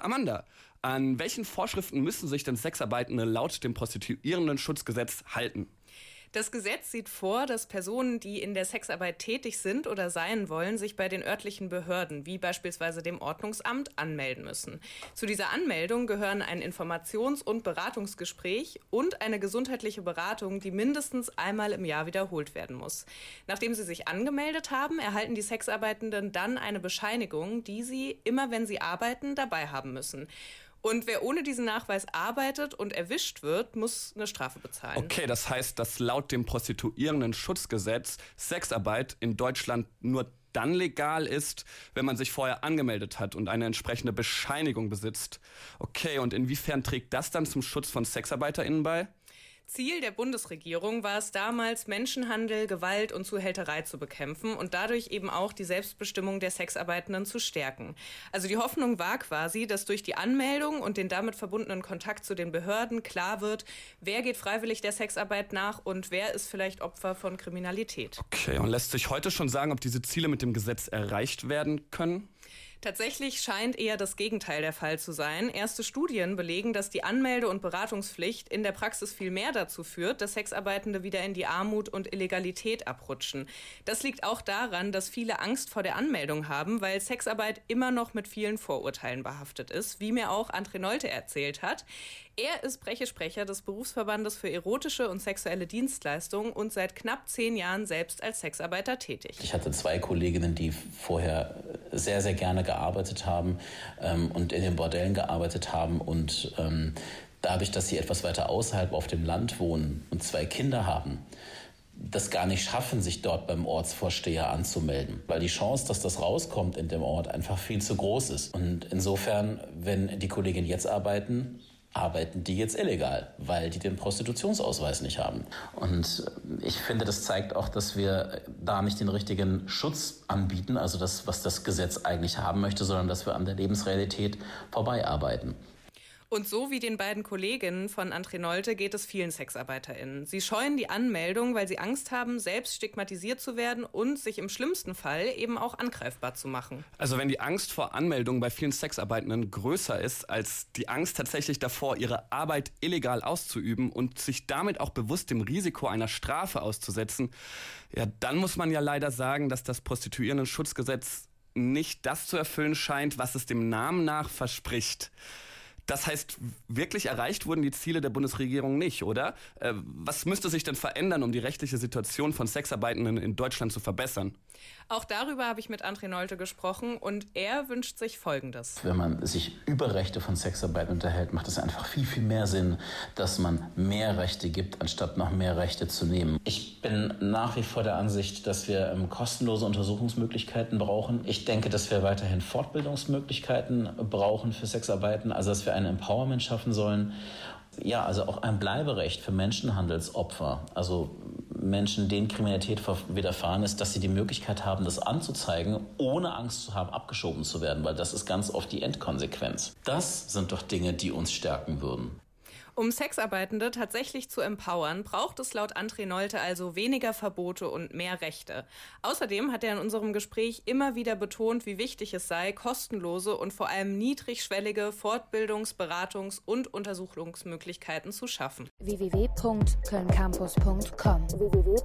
Amanda, an welchen Vorschriften müssen sich denn Sexarbeitende laut dem Prostituierenden-Schutzgesetz halten? Das Gesetz sieht vor, dass Personen, die in der Sexarbeit tätig sind oder sein wollen, sich bei den örtlichen Behörden, wie beispielsweise dem Ordnungsamt, anmelden müssen. Zu dieser Anmeldung gehören ein Informations- und Beratungsgespräch und eine gesundheitliche Beratung, die mindestens einmal im Jahr wiederholt werden muss. Nachdem sie sich angemeldet haben, erhalten die Sexarbeitenden dann eine Bescheinigung, die sie, immer wenn sie arbeiten, dabei haben müssen. Und wer ohne diesen Nachweis arbeitet und erwischt wird, muss eine Strafe bezahlen. Okay, das heißt, dass laut dem Prostituierenden-Schutzgesetz Sexarbeit in Deutschland nur dann legal ist, wenn man sich vorher angemeldet hat und eine entsprechende Bescheinigung besitzt. Okay, und inwiefern trägt das dann zum Schutz von SexarbeiterInnen bei? Ziel der Bundesregierung war es damals, Menschenhandel, Gewalt und Zuhälterei zu bekämpfen und dadurch eben auch die Selbstbestimmung der Sexarbeitenden zu stärken. Also die Hoffnung war quasi, dass durch die Anmeldung und den damit verbundenen Kontakt zu den Behörden klar wird, wer geht freiwillig der Sexarbeit nach und wer ist vielleicht Opfer von Kriminalität. Okay, und lässt sich heute schon sagen, ob diese Ziele mit dem Gesetz erreicht werden können? Tatsächlich scheint eher das Gegenteil der Fall zu sein. Erste Studien belegen, dass die Anmelde- und Beratungspflicht in der Praxis viel mehr dazu führt, dass Sexarbeitende wieder in die Armut und Illegalität abrutschen. Das liegt auch daran, dass viele Angst vor der Anmeldung haben, weil Sexarbeit immer noch mit vielen Vorurteilen behaftet ist, wie mir auch André Nolte erzählt hat. Er ist Prechesprecher des Berufsverbandes für erotische und sexuelle Dienstleistungen und seit knapp zehn Jahren selbst als Sexarbeiter tätig. Ich hatte zwei Kolleginnen, die vorher sehr, sehr gerne gearbeitet haben ähm, und in den Bordellen gearbeitet haben und ähm, dadurch, dass sie etwas weiter außerhalb auf dem Land wohnen und zwei Kinder haben, das gar nicht schaffen, sich dort beim Ortsvorsteher anzumelden, weil die Chance, dass das rauskommt in dem Ort, einfach viel zu groß ist. Und insofern, wenn die Kolleginnen jetzt arbeiten, arbeiten die jetzt illegal, weil die den Prostitutionsausweis nicht haben. Und ich finde, das zeigt auch, dass wir da nicht den richtigen Schutz anbieten, also das, was das Gesetz eigentlich haben möchte, sondern dass wir an der Lebensrealität vorbei arbeiten. Und so wie den beiden Kolleginnen von André Nolte geht es vielen SexarbeiterInnen. Sie scheuen die Anmeldung, weil sie Angst haben, selbst stigmatisiert zu werden und sich im schlimmsten Fall eben auch angreifbar zu machen. Also wenn die Angst vor Anmeldung bei vielen Sexarbeitenden größer ist als die Angst tatsächlich davor, ihre Arbeit illegal auszuüben und sich damit auch bewusst dem Risiko einer Strafe auszusetzen, ja, dann muss man ja leider sagen, dass das Prostituierenden-Schutzgesetz nicht das zu erfüllen scheint, was es dem Namen nach verspricht. Das heißt, wirklich erreicht wurden die Ziele der Bundesregierung nicht, oder? Äh, was müsste sich denn verändern, um die rechtliche Situation von Sexarbeitenden in Deutschland zu verbessern? Auch darüber habe ich mit André Nolte gesprochen und er wünscht sich Folgendes. Wenn man sich über Rechte von Sexarbeit unterhält, macht es einfach viel, viel mehr Sinn, dass man mehr Rechte gibt, anstatt noch mehr Rechte zu nehmen. Ich bin nach wie vor der Ansicht, dass wir ähm, kostenlose Untersuchungsmöglichkeiten brauchen. Ich denke, dass wir weiterhin Fortbildungsmöglichkeiten brauchen für Sexarbeiten, also dass wir ein Empowerment schaffen sollen. Ja, also auch ein Bleiberecht für Menschenhandelsopfer, also Menschen, denen Kriminalität widerfahren ist, dass sie die Möglichkeit haben, das anzuzeigen, ohne Angst zu haben, abgeschoben zu werden, weil das ist ganz oft die Endkonsequenz. Das sind doch Dinge, die uns stärken würden. Um Sexarbeitende tatsächlich zu empowern, braucht es laut André Nolte also weniger Verbote und mehr Rechte. Außerdem hat er in unserem Gespräch immer wieder betont, wie wichtig es sei, kostenlose und vor allem niedrigschwellige Fortbildungs-, Beratungs- und Untersuchungsmöglichkeiten zu schaffen. www.kölncampus.com www